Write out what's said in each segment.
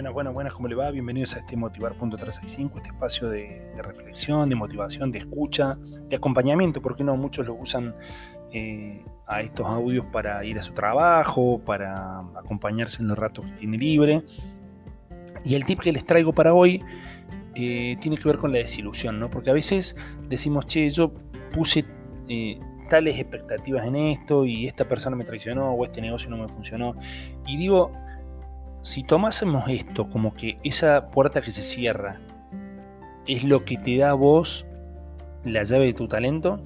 Buenas, buenas, buenas, ¿cómo le va? Bienvenidos a este Motivar.365, este espacio de, reflexión, de motivación, de escucha, de acompañamiento, porque no muchos lo usan eh, a estos audios para ir a su trabajo, para acompañarse en los ratos que tiene libre. Y el tip que les traigo para hoy eh, tiene que ver con la desilusión, ¿no? Porque a veces decimos, che, yo puse eh, tales expectativas en esto y esta persona me traicionó o este negocio no me funcionó. Y digo, si tomásemos esto como que esa puerta que se cierra es lo que te da a vos la llave de tu talento,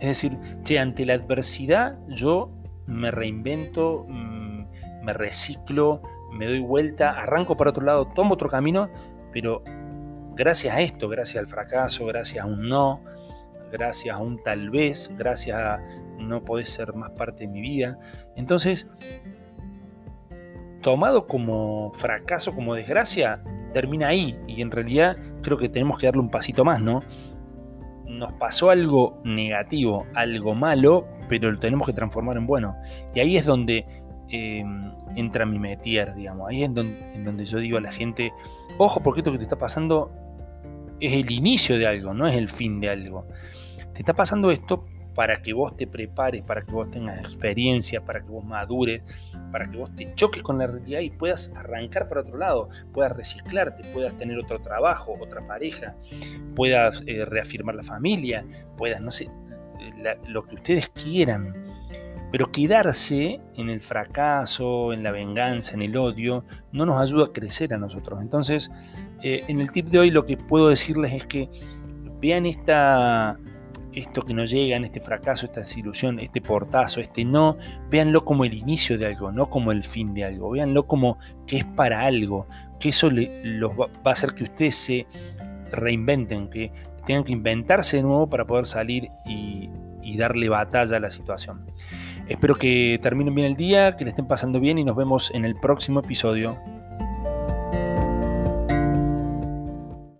es decir, che, ante la adversidad yo me reinvento, mm, me reciclo, me doy vuelta, arranco para otro lado, tomo otro camino, pero gracias a esto, gracias al fracaso, gracias a un no, gracias a un tal vez, gracias a no poder ser más parte de mi vida. Entonces, tomado como fracaso, como desgracia, termina ahí. Y en realidad creo que tenemos que darle un pasito más, ¿no? Nos pasó algo negativo, algo malo, pero lo tenemos que transformar en bueno. Y ahí es donde em, entra mi metier, digamos. Ahí es donde, donde yo digo a la gente, ojo, porque esto que te está pasando es el inicio de algo, no es el fin de algo. Te está pasando esto para que vos te prepares, para que vos tengas experiencia, para que vos madures, para que vos te choques con la realidad y puedas arrancar para otro lado, puedas reciclarte, puedas tener otro trabajo, otra pareja, puedas eh, reafirmar la familia, puedas, no sé, lo que ustedes quieran. Pero quedarse en el fracaso, en la venganza, en el odio, no nos ayuda a crecer a nosotros. Entonces, eh, en el tip de hoy lo que puedo decirles es que vean esta esto que no llega, en este fracaso, esta desilusión, este portazo, este no, véanlo como el inicio de algo, no como el fin de algo, véanlo como que es para algo, que eso los va, a hacer que ustedes se reinventen, que tengan que inventarse de nuevo para poder salir y, y darle batalla a la situación. Espero que terminen bien el día, que le estén pasando bien y nos vemos en el próximo episodio.